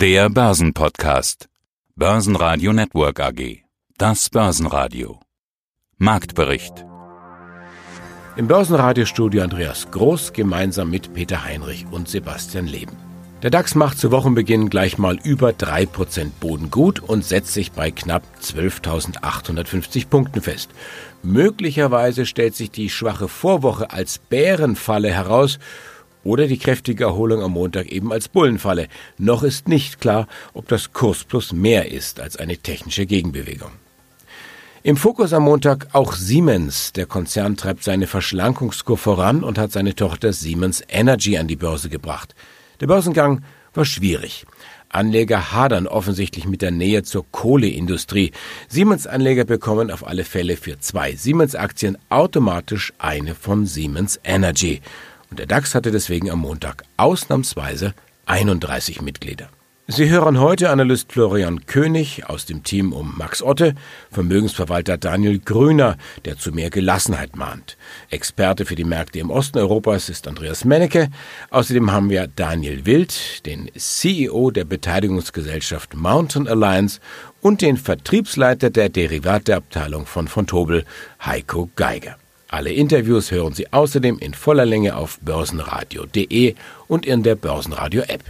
Der Börsenpodcast. Börsenradio Network AG. Das Börsenradio. Marktbericht. Im Börsenradiostudio Andreas Groß gemeinsam mit Peter Heinrich und Sebastian Leben. Der DAX macht zu Wochenbeginn gleich mal über 3% Boden gut und setzt sich bei knapp 12.850 Punkten fest. Möglicherweise stellt sich die schwache Vorwoche als Bärenfalle heraus oder die kräftige Erholung am Montag eben als Bullenfalle. Noch ist nicht klar, ob das Kursplus mehr ist als eine technische Gegenbewegung. Im Fokus am Montag auch Siemens. Der Konzern treibt seine Verschlankungskur voran und hat seine Tochter Siemens Energy an die Börse gebracht. Der Börsengang war schwierig. Anleger hadern offensichtlich mit der Nähe zur Kohleindustrie. Siemens-Anleger bekommen auf alle Fälle für zwei Siemens-Aktien automatisch eine von Siemens Energy und der DAX hatte deswegen am Montag ausnahmsweise 31 Mitglieder. Sie hören heute Analyst Florian König aus dem Team um Max Otte, Vermögensverwalter Daniel Grüner, der zu mehr Gelassenheit mahnt. Experte für die Märkte im Osten Europas ist Andreas Mennecke. Außerdem haben wir Daniel Wild, den CEO der Beteiligungsgesellschaft Mountain Alliance und den Vertriebsleiter der Derivateabteilung von Fontobel, Heiko Geiger. Alle Interviews hören Sie außerdem in voller Länge auf börsenradio.de und in der Börsenradio-App.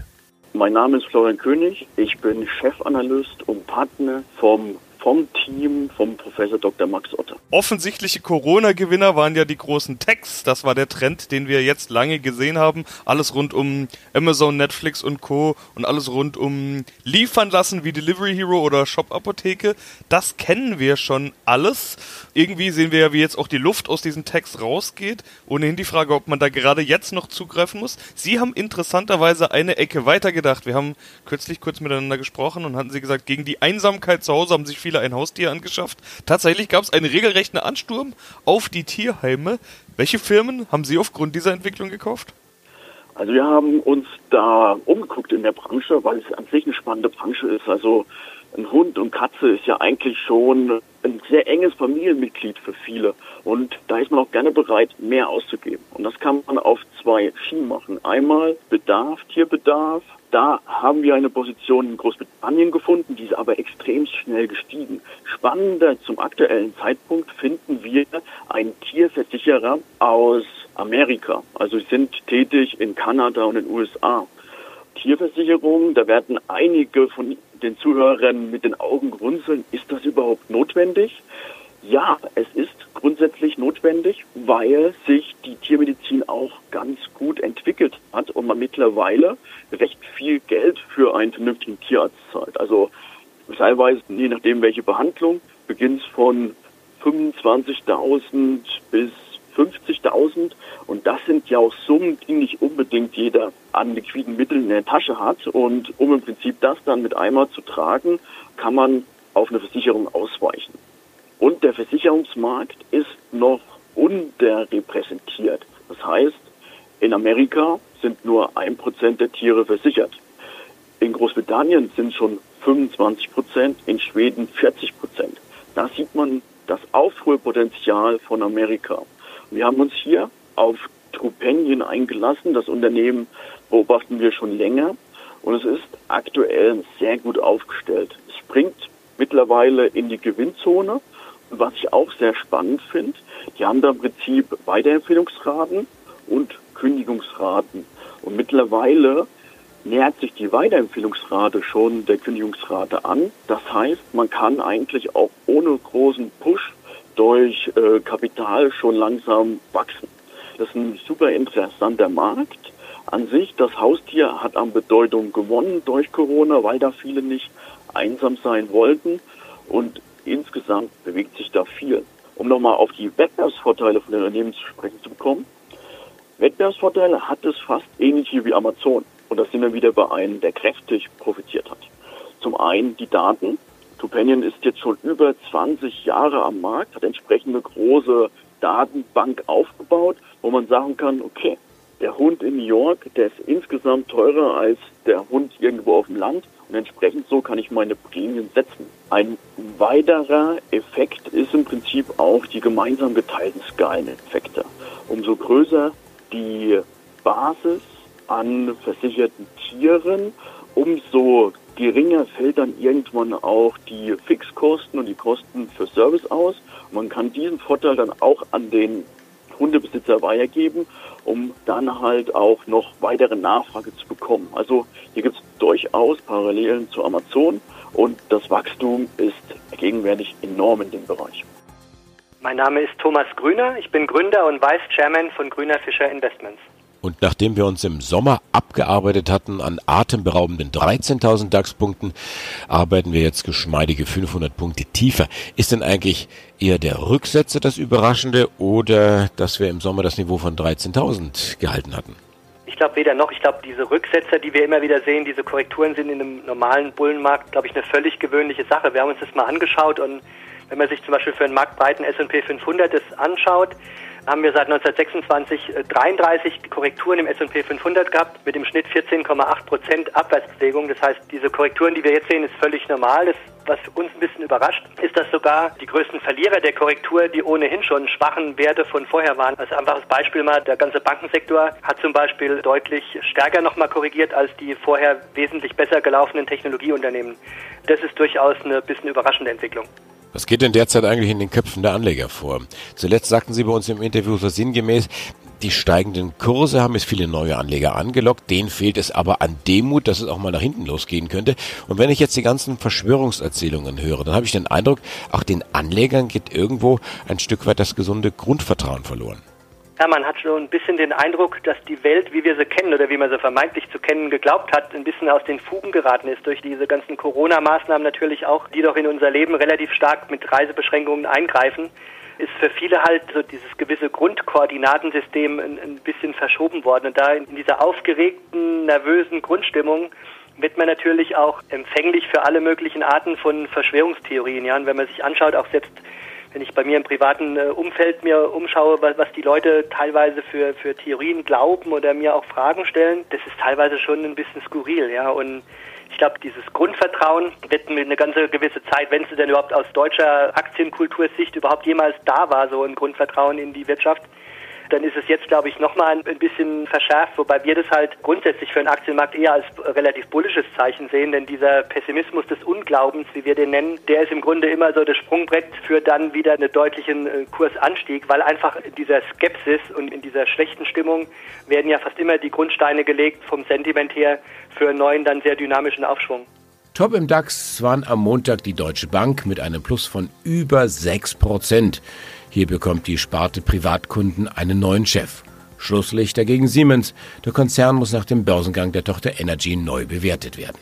Mein Name ist Florian König. Ich bin Chefanalyst und Partner vom vom Team vom Professor Dr. Max Otter. Offensichtliche Corona-Gewinner waren ja die großen Techs. Das war der Trend, den wir jetzt lange gesehen haben. Alles rund um Amazon, Netflix und Co. und alles rund um liefern lassen wie Delivery Hero oder Shop Apotheke. Das kennen wir schon alles. Irgendwie sehen wir ja, wie jetzt auch die Luft aus diesen Techs rausgeht. Ohnehin die Frage, ob man da gerade jetzt noch zugreifen muss. Sie haben interessanterweise eine Ecke weitergedacht. Wir haben kürzlich kurz miteinander gesprochen und hatten Sie gesagt, gegen die Einsamkeit zu Hause haben sich viele viele ein Haustier angeschafft. Tatsächlich gab es einen regelrechten Ansturm auf die Tierheime. Welche Firmen haben Sie aufgrund dieser Entwicklung gekauft? Also wir haben uns da umgeguckt in der Branche, weil es an sich eine spannende Branche ist. Also ein Hund und Katze ist ja eigentlich schon ein sehr enges Familienmitglied für viele. Und da ist man auch gerne bereit, mehr auszugeben. Und das kann man auf zwei Schienen machen. Einmal Bedarf, Tierbedarf, da haben wir eine Position in Großbritannien gefunden, die ist aber extrem schnell gestiegen. Spannender zum aktuellen Zeitpunkt finden wir einen Tierversicherer aus Amerika. Also sind tätig in Kanada und in den USA. Tierversicherung, da werden einige von den Zuhörern mit den Augen grunzeln. Ist das überhaupt notwendig? Ja, es ist grundsätzlich notwendig, weil sich die Tiermedizin auch ganz gut entwickelt hat und man mittlerweile recht viel Geld für einen vernünftigen Tierarzt zahlt. Also teilweise, je nachdem welche Behandlung, beginnt von 25.000 bis 50.000 und das sind ja auch Summen, die nicht unbedingt jeder an liquiden Mitteln in der Tasche hat und um im Prinzip das dann mit einmal zu tragen, kann man auf eine Versicherung ausweichen. Und der Versicherungsmarkt ist noch unterrepräsentiert. Das heißt, in Amerika sind nur ein Prozent der Tiere versichert. In Großbritannien sind schon 25 Prozent, in Schweden 40 Prozent. Da sieht man das Aufholpotenzial von Amerika. Wir haben uns hier auf Trupanion eingelassen. Das Unternehmen beobachten wir schon länger und es ist aktuell sehr gut aufgestellt. Es springt mittlerweile in die Gewinnzone was ich auch sehr spannend finde, die haben da im Prinzip Weiterempfehlungsraten und Kündigungsraten. Und mittlerweile nähert sich die Weiterempfehlungsrate schon der Kündigungsrate an. Das heißt, man kann eigentlich auch ohne großen Push durch äh, Kapital schon langsam wachsen. Das ist ein super interessanter Markt. An sich, das Haustier hat an Bedeutung gewonnen durch Corona, weil da viele nicht einsam sein wollten. Und insgesamt bewegt sich da viel. Um nochmal auf die Wettbewerbsvorteile von den Unternehmen zu sprechen zu bekommen. Wettbewerbsvorteile hat es fast ähnlich wie Amazon. Und da sind wir wieder bei einem, der kräftig profitiert hat. Zum einen die Daten. Tupanion ist jetzt schon über 20 Jahre am Markt, hat entsprechende große Datenbank aufgebaut, wo man sagen kann, okay, der Hund in New York, der ist insgesamt teurer als der Hund irgendwo auf dem Land und entsprechend so kann ich meine Prämien setzen. Ein weiterer Effekt ist im Prinzip auch die gemeinsam geteilten Skaleneffekte. Umso größer die Basis an versicherten Tieren, umso geringer fällt dann irgendwann auch die Fixkosten und die Kosten für Service aus. Man kann diesen Vorteil dann auch an den Hundebesitzer weitergeben, um dann halt auch noch weitere Nachfrage zu bekommen. Also hier gibt es durchaus Parallelen zu Amazon und das Wachstum ist gegenwärtig enorm in dem Bereich. Mein Name ist Thomas Grüner, ich bin Gründer und Vice Chairman von Grüner Fischer Investments. Und nachdem wir uns im Sommer abgearbeitet hatten an atemberaubenden 13.000 DAX-Punkten, arbeiten wir jetzt geschmeidige 500 Punkte tiefer. Ist denn eigentlich eher der Rücksetzer das Überraschende oder dass wir im Sommer das Niveau von 13.000 gehalten hatten? Ich glaube weder noch. Ich glaube, diese Rücksetzer, die wir immer wieder sehen, diese Korrekturen sind in einem normalen Bullenmarkt, glaube ich, eine völlig gewöhnliche Sache. Wir haben uns das mal angeschaut und wenn man sich zum Beispiel für einen marktbreiten S&P 500 das anschaut, haben wir seit 1926 33 äh, Korrekturen im S&P 500 gehabt mit dem Schnitt 14,8 Prozent Abwärtsbewegung. Das heißt, diese Korrekturen, die wir jetzt sehen, ist völlig normal. Das, was uns ein bisschen überrascht, ist, dass sogar die größten Verlierer der Korrektur, die ohnehin schon schwachen Werte von vorher waren. Als einfaches Beispiel mal, der ganze Bankensektor hat zum Beispiel deutlich stärker nochmal korrigiert als die vorher wesentlich besser gelaufenen Technologieunternehmen. Das ist durchaus eine bisschen überraschende Entwicklung. Was geht denn derzeit eigentlich in den Köpfen der Anleger vor? Zuletzt sagten Sie bei uns im Interview so sinngemäß, die steigenden Kurse haben es viele neue Anleger angelockt, denen fehlt es aber an Demut, dass es auch mal nach hinten losgehen könnte. Und wenn ich jetzt die ganzen Verschwörungserzählungen höre, dann habe ich den Eindruck, auch den Anlegern geht irgendwo ein Stück weit das gesunde Grundvertrauen verloren. Ja, man hat schon ein bisschen den Eindruck, dass die Welt, wie wir sie kennen oder wie man sie vermeintlich zu kennen geglaubt hat, ein bisschen aus den Fugen geraten ist durch diese ganzen Corona-Maßnahmen natürlich auch, die doch in unser Leben relativ stark mit Reisebeschränkungen eingreifen ist für viele halt so dieses gewisse Grundkoordinatensystem ein, ein bisschen verschoben worden. Und da in dieser aufgeregten, nervösen Grundstimmung wird man natürlich auch empfänglich für alle möglichen Arten von Verschwörungstheorien. Ja, und wenn man sich anschaut, auch selbst wenn ich bei mir im privaten äh, Umfeld mir umschaue, was, die Leute teilweise für, für Theorien glauben oder mir auch Fragen stellen, das ist teilweise schon ein bisschen skurril, ja. Und ich glaube, dieses Grundvertrauen wird eine ganze gewisse Zeit, wenn es denn überhaupt aus deutscher Aktienkultursicht überhaupt jemals da war, so ein Grundvertrauen in die Wirtschaft, dann ist es jetzt, glaube ich, nochmal ein bisschen verschärft, wobei wir das halt grundsätzlich für den Aktienmarkt eher als relativ bullisches Zeichen sehen, denn dieser Pessimismus des Unglaubens, wie wir den nennen, der ist im Grunde immer so das Sprungbrett für dann wieder einen deutlichen äh, Kursanstieg, weil einfach in dieser Skepsis und in dieser schlechten Stimmung werden ja fast immer die Grundsteine gelegt vom Sentiment her für einen neuen, dann sehr dynamischen Aufschwung. Top im DAX waren am Montag die Deutsche Bank mit einem Plus von über 6 Prozent. Hier bekommt die Sparte Privatkunden einen neuen Chef. Schlusslichter gegen Siemens. Der Konzern muss nach dem Börsengang der Tochter Energy neu bewertet werden.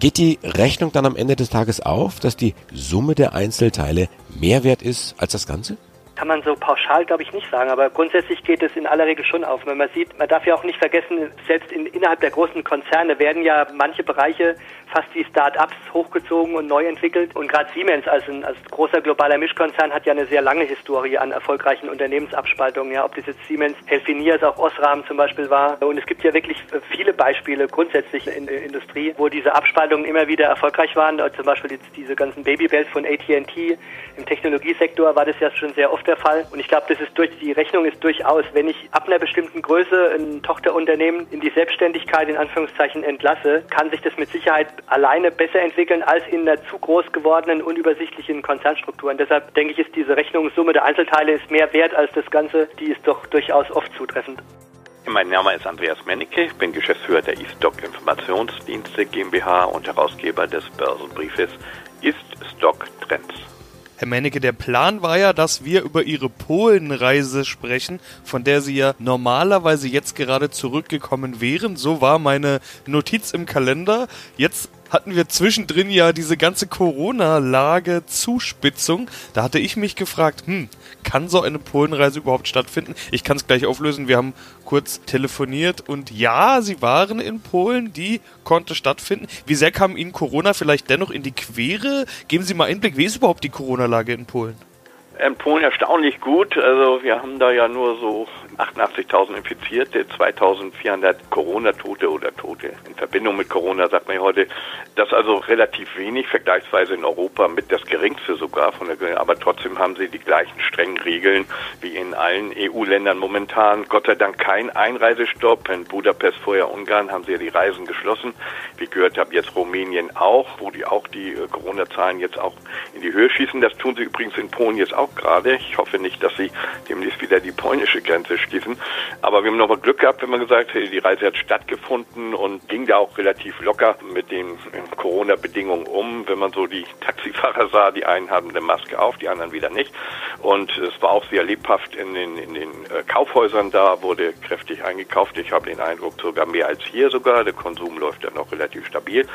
Geht die Rechnung dann am Ende des Tages auf, dass die Summe der Einzelteile mehr wert ist als das Ganze? Kann man so pauschal, glaube ich, nicht sagen, aber grundsätzlich geht es in aller Regel schon auf. Wenn man sieht, man darf ja auch nicht vergessen, selbst in, innerhalb der großen Konzerne werden ja manche Bereiche fast wie Start-ups hochgezogen und neu entwickelt. Und gerade Siemens als, ein, als großer globaler Mischkonzern hat ja eine sehr lange Historie an erfolgreichen Unternehmensabspaltungen. Ja, ob das jetzt Siemens, Healthineers, auch Osram zum Beispiel war. Und es gibt ja wirklich viele Beispiele grundsätzlich in der Industrie, wo diese Abspaltungen immer wieder erfolgreich waren. Zum Beispiel jetzt diese ganzen Babybells von AT&T im Technologiesektor war das ja schon sehr oft der Fall. Und ich glaube, das ist durch die Rechnung ist durchaus, wenn ich ab einer bestimmten Größe ein Tochterunternehmen in die Selbstständigkeit in Anführungszeichen entlasse, kann sich das mit Sicherheit alleine besser entwickeln als in der zu groß gewordenen, unübersichtlichen Konzernstrukturen. Deshalb denke ich, ist diese Rechnungssumme der Einzelteile ist mehr wert als das Ganze. Die ist doch durchaus oft zutreffend. Mein Name ist Andreas Mennecke, ich bin Geschäftsführer der eStock Informationsdienste GmbH und Herausgeber des Börsenbriefes Ist Stock Trends. Herr Mennecke, der Plan war ja, dass wir über Ihre Polenreise sprechen, von der Sie ja normalerweise jetzt gerade zurückgekommen wären. So war meine Notiz im Kalender. Jetzt hatten wir zwischendrin ja diese ganze Corona-Lage Zuspitzung. Da hatte ich mich gefragt, hm, kann so eine Polenreise überhaupt stattfinden? Ich kann es gleich auflösen. Wir haben kurz telefoniert und ja, sie waren in Polen, die konnte stattfinden. Wie sehr kam Ihnen Corona vielleicht dennoch in die Quere? Geben Sie mal Einblick, wie ist überhaupt die Corona-Lage in Polen? In Polen erstaunlich gut. Also wir haben da ja nur so 88.000 Infizierte, 2.400 Corona-Tote oder Tote in Verbindung mit Corona, sagt man ja heute. Das ist also relativ wenig, vergleichsweise in Europa mit das geringste sogar von der, aber trotzdem haben sie die gleichen strengen Regeln wie in allen EU-Ländern momentan. Gott sei Dank kein Einreisestopp. In Budapest, vorher Ungarn, haben sie ja die Reisen geschlossen. Wie gehört habe, jetzt Rumänien auch, wo die auch die äh, Corona-Zahlen jetzt auch in die Höhe schießen. Das tun sie übrigens in Polen jetzt auch gerade. Ich hoffe nicht, dass sie demnächst wieder die polnische Grenze schließen. Aber wir haben nochmal Glück gehabt, wenn man gesagt hat, die Reise hat stattgefunden und ging da auch relativ locker mit den Corona-Bedingungen um. Wenn man so die Taxifahrer sah, die einen haben eine Maske auf, die anderen wieder nicht. Und es war auch sehr lebhaft in den, in den äh, Kaufhäusern da, wurde kräftig eingekauft. Ich habe den Eindruck, sogar mehr als hier sogar. Der Konsum läuft ja noch relativ stabil.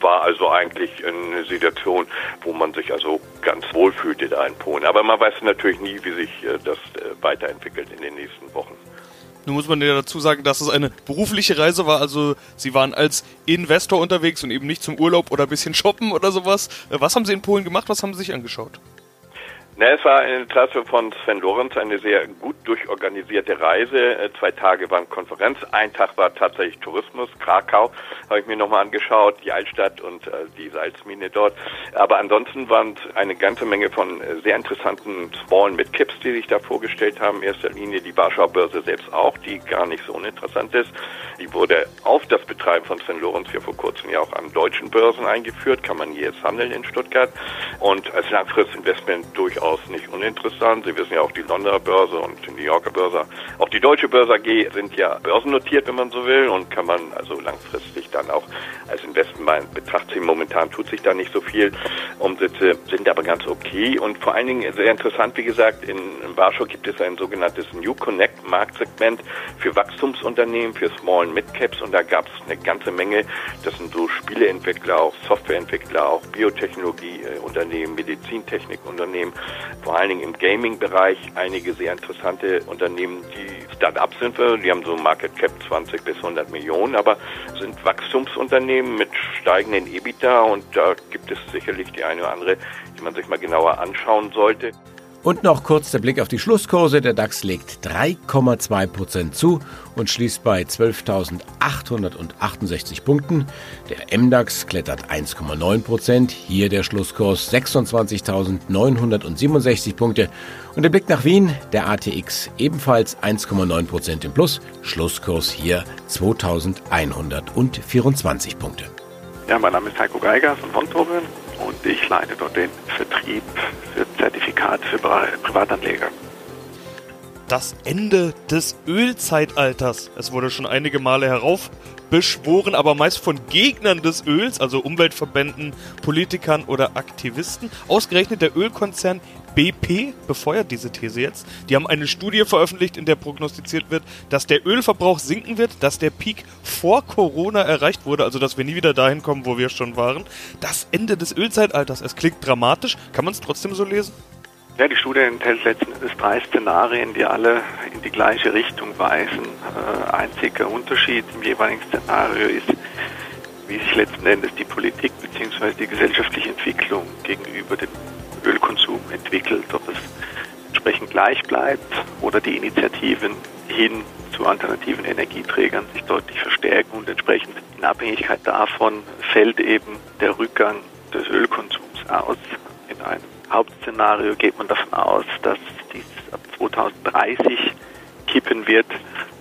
War also eigentlich eine Situation, wo man sich also ganz wohl fühlte da in Polen. Aber man weiß natürlich nie, wie sich äh, das äh, weiterentwickelt in den nächsten Wochen. Nun muss man ja dazu sagen, dass es eine berufliche Reise war. Also Sie waren als Investor unterwegs und eben nicht zum Urlaub oder ein bisschen shoppen oder sowas. Äh, was haben Sie in Polen gemacht? Was haben Sie sich angeschaut? Na, es war eine Klasse von Sven Lorenz, eine sehr gut durchorganisierte Reise. Äh, zwei Tage waren Konferenz, ein Tag war tatsächlich Tourismus, Krakau habe ich mir nochmal angeschaut, die Altstadt und äh, die Salzmine dort. Aber ansonsten waren es eine ganze Menge von äh, sehr interessanten Small Midcaps, die sich da vorgestellt haben. In erster Linie die Warschauer Börse selbst auch, die gar nicht so uninteressant ist. Die wurde auf das Betreiben von Sven Lorenz ja vor kurzem ja auch an deutschen Börsen eingeführt, kann man hier jetzt handeln in Stuttgart. Und als Langfristinvestment durchaus durchaus nicht uninteressant. Sie wissen ja auch die Londoner Börse und die New Yorker Börse, auch die Deutsche Börse AG sind ja börsennotiert, wenn man so will, und kann man also langfristig dann auch als Investment in. Momentan tut sich da nicht so viel. Umsätze sind aber ganz okay und vor allen Dingen sehr interessant, wie gesagt, in Warschau gibt es ein sogenanntes New Connect Marktsegment für Wachstumsunternehmen, für Small Mid und da gab es eine ganze Menge. Das sind so Spieleentwickler, auch Softwareentwickler, auch Biotechnologieunternehmen, Medizintechnikunternehmen vor allen Dingen im Gaming-Bereich einige sehr interessante Unternehmen, die Start-ups sind die haben so Market Cap 20 bis 100 Millionen, aber sind Wachstumsunternehmen mit steigenden EBITDA und da gibt es sicherlich die eine oder andere, die man sich mal genauer anschauen sollte. Und noch kurz der Blick auf die Schlusskurse. Der DAX legt 3,2 Prozent zu und schließt bei 12.868 Punkten. Der MDAX klettert 1,9 Prozent. Hier der Schlusskurs 26.967 Punkte. Und der Blick nach Wien. Der ATX ebenfalls 1,9 Prozent im Plus. Schlusskurs hier 2.124 Punkte. Ja, mein Name ist Heiko Geiger von Vontobel ich leite dort den Vertrieb für Zertifikate für Privatanleger. Das Ende des Ölzeitalters. Es wurde schon einige Male heraufbeschworen, aber meist von Gegnern des Öls, also Umweltverbänden, Politikern oder Aktivisten. Ausgerechnet der Ölkonzern BP befeuert diese These jetzt. Die haben eine Studie veröffentlicht, in der prognostiziert wird, dass der Ölverbrauch sinken wird, dass der Peak vor Corona erreicht wurde, also dass wir nie wieder dahin kommen, wo wir schon waren. Das Ende des Ölzeitalters. Es klingt dramatisch. Kann man es trotzdem so lesen? Ja, die Studie enthält letzten Endes drei Szenarien, die alle in die gleiche Richtung weisen. Äh, einziger Unterschied im jeweiligen Szenario ist, wie sich letzten Endes die Politik bzw. die gesellschaftliche Entwicklung gegenüber dem Ölkonsum entwickelt, ob es entsprechend gleich bleibt oder die Initiativen hin zu alternativen Energieträgern sich deutlich verstärken und entsprechend in Abhängigkeit davon fällt eben der Rückgang des Ölkonsums aus. In einem Hauptszenario geht man davon aus, dass dies ab 2030 kippen wird.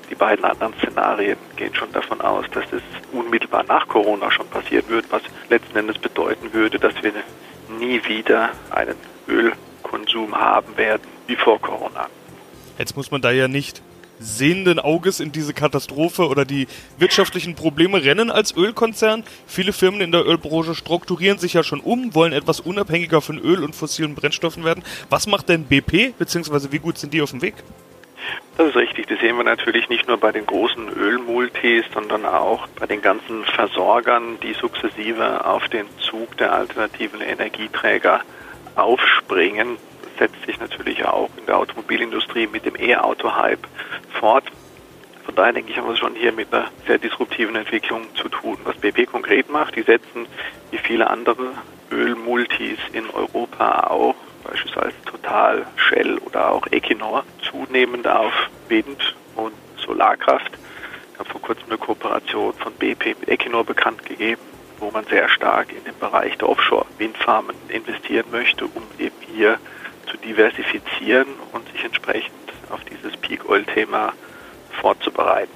Die beiden anderen Szenarien gehen schon davon aus, dass es unmittelbar nach Corona schon passieren wird, was letzten Endes bedeuten würde, dass wir nie wieder einen Ölkonsum haben werden wie vor Corona. Jetzt muss man da ja nicht sehenden Auges in diese Katastrophe oder die wirtschaftlichen Probleme rennen als Ölkonzern. Viele Firmen in der Ölbranche strukturieren sich ja schon um, wollen etwas unabhängiger von Öl und fossilen Brennstoffen werden. Was macht denn BP, beziehungsweise wie gut sind die auf dem Weg? Das ist richtig. Das sehen wir natürlich nicht nur bei den großen Ölmultis, sondern auch bei den ganzen Versorgern, die sukzessive auf den Zug der alternativen Energieträger aufspringen. Setzt sich natürlich auch in der Automobilindustrie mit dem E-Auto-Hype fort. Von daher denke ich, haben wir es schon hier mit einer sehr disruptiven Entwicklung zu tun. Was BP konkret macht, die setzen wie viele andere Ölmultis in Europa auch, beispielsweise Total, Shell oder auch Equinor, zunehmend auf Wind und Solarkraft. Ich habe vor kurzem eine Kooperation von BP mit Equinor bekannt gegeben, wo man sehr stark in den Bereich der Offshore-Windfarmen investieren möchte, um eben hier zu diversifizieren und sich entsprechend auf dieses Peak-Oil-Thema vorzubereiten.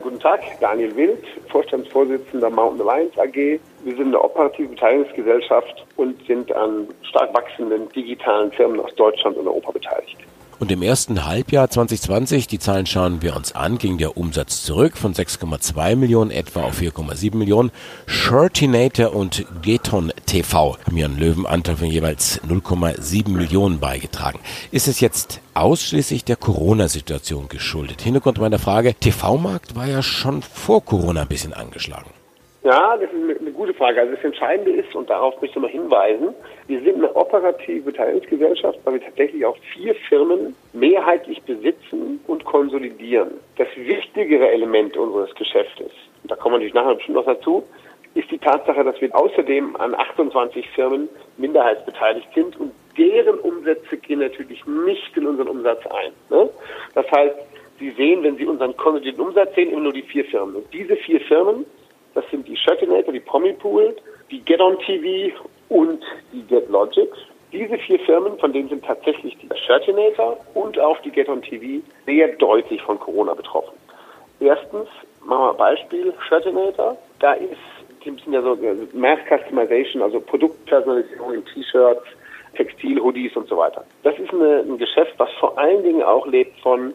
Guten Tag, Daniel Wild, Vorstandsvorsitzender Mountain Alliance AG. Wir sind eine operative Beteiligungsgesellschaft und sind an stark wachsenden digitalen Firmen aus Deutschland und Europa beteiligt. Und im ersten Halbjahr 2020, die Zahlen schauen wir uns an, ging der Umsatz zurück von 6,2 Millionen etwa auf 4,7 Millionen. Shirtinator und Geton TV haben einen Löwenanteil von jeweils 0,7 Millionen beigetragen. Ist es jetzt ausschließlich der Corona-Situation geschuldet? Hintergrund meiner Frage, TV-Markt war ja schon vor Corona ein bisschen angeschlagen. Ja, das ist eine gute Frage. Also das Entscheidende ist, und darauf möchte ich mal hinweisen, wir sind eine operative Beteiligungsgesellschaft, weil wir tatsächlich auch vier Firmen mehrheitlich besitzen und konsolidieren. Das wichtigere Element unseres Geschäftes, und da kommen wir natürlich nachher bestimmt noch dazu, ist die Tatsache, dass wir außerdem an 28 Firmen minderheitsbeteiligt sind und deren Umsätze gehen natürlich nicht in unseren Umsatz ein. Ne? Das heißt, Sie sehen, wenn Sie unseren konsolidierten Umsatz sehen, immer nur die vier Firmen. Und diese vier Firmen das sind die Shirtinator, die Pool, die Get On TV und die Get Logic. Diese vier Firmen, von denen sind tatsächlich die Shirtinator und auch die Get On TV sehr deutlich von Corona betroffen. Erstens, machen wir ein Beispiel, Shirtinator, da ist, die sind ja so äh, Mass Customization, also Produktpersonalisierung in T-Shirts, Textil-Hoodies und so weiter. Das ist eine, ein Geschäft, was vor allen Dingen auch lebt von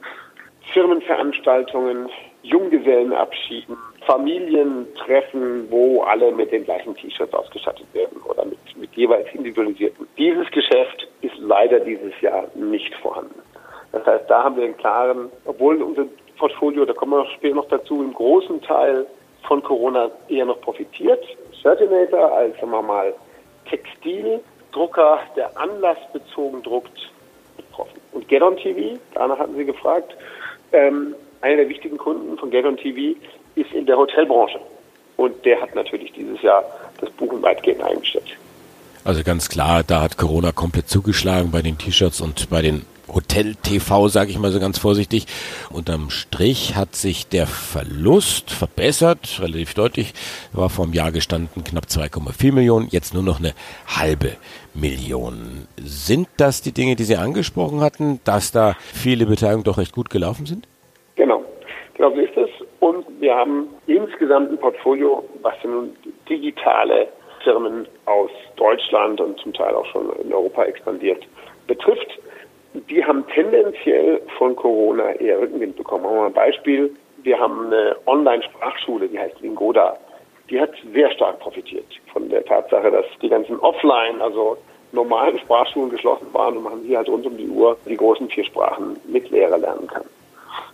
Firmenveranstaltungen, Junggesellenabschieden, Familientreffen, wo alle mit den gleichen T-Shirts ausgestattet werden oder mit, mit jeweils individualisierten. Dieses Geschäft ist leider dieses Jahr nicht vorhanden. Das heißt, da haben wir einen klaren, obwohl unser Portfolio, da kommen wir später noch dazu, im großen Teil von Corona eher noch profitiert. Certinator als, sagen wir mal, Textildrucker, der anlassbezogen druckt, betroffen. Und Get On TV, danach hatten Sie gefragt, ähm, einer der wichtigen Kunden von Get On TV ist in der Hotelbranche. Und der hat natürlich dieses Jahr das Buchen weitgehend eingestellt. Also ganz klar, da hat Corona komplett zugeschlagen bei den T-Shirts und bei den Hotel-TV, sage ich mal so ganz vorsichtig. Unterm Strich hat sich der Verlust verbessert, relativ deutlich. War vor einem Jahr gestanden knapp 2,4 Millionen, jetzt nur noch eine halbe Million. Sind das die Dinge, die Sie angesprochen hatten, dass da viele Beteiligungen doch recht gut gelaufen sind? Genau so ist es. Und wir haben insgesamt ein Portfolio, was nun digitale Firmen aus Deutschland und zum Teil auch schon in Europa expandiert betrifft. Die haben tendenziell von Corona eher Rückenwind bekommen. Machen wir mal ein Beispiel. Wir haben eine Online-Sprachschule, die heißt Lingoda. Die hat sehr stark profitiert von der Tatsache, dass die ganzen Offline, also normalen Sprachschulen geschlossen waren und man hier halt rund um die Uhr die großen vier Sprachen mit Lehrer lernen kann.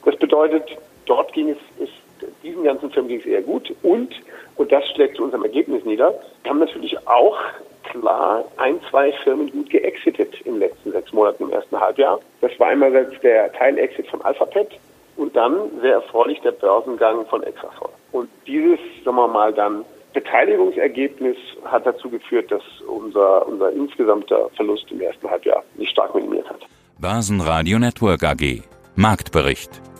Das bedeutet, dort ging es, ist, diesen ganzen Firmen ging es eher gut und, und das schlägt zu unserem Ergebnis nieder, haben natürlich auch klar ein, zwei Firmen gut geexitet den letzten sechs Monaten im ersten Halbjahr. Das war einerseits der Teilexit von Alphabet und dann sehr erfreulich der Börsengang von Exasol. Und dieses, sagen wir mal, dann Beteiligungsergebnis hat dazu geführt, dass unser, unser insgesamter Verlust im ersten Halbjahr nicht stark minimiert hat. Börsenradio Network AG Marktbericht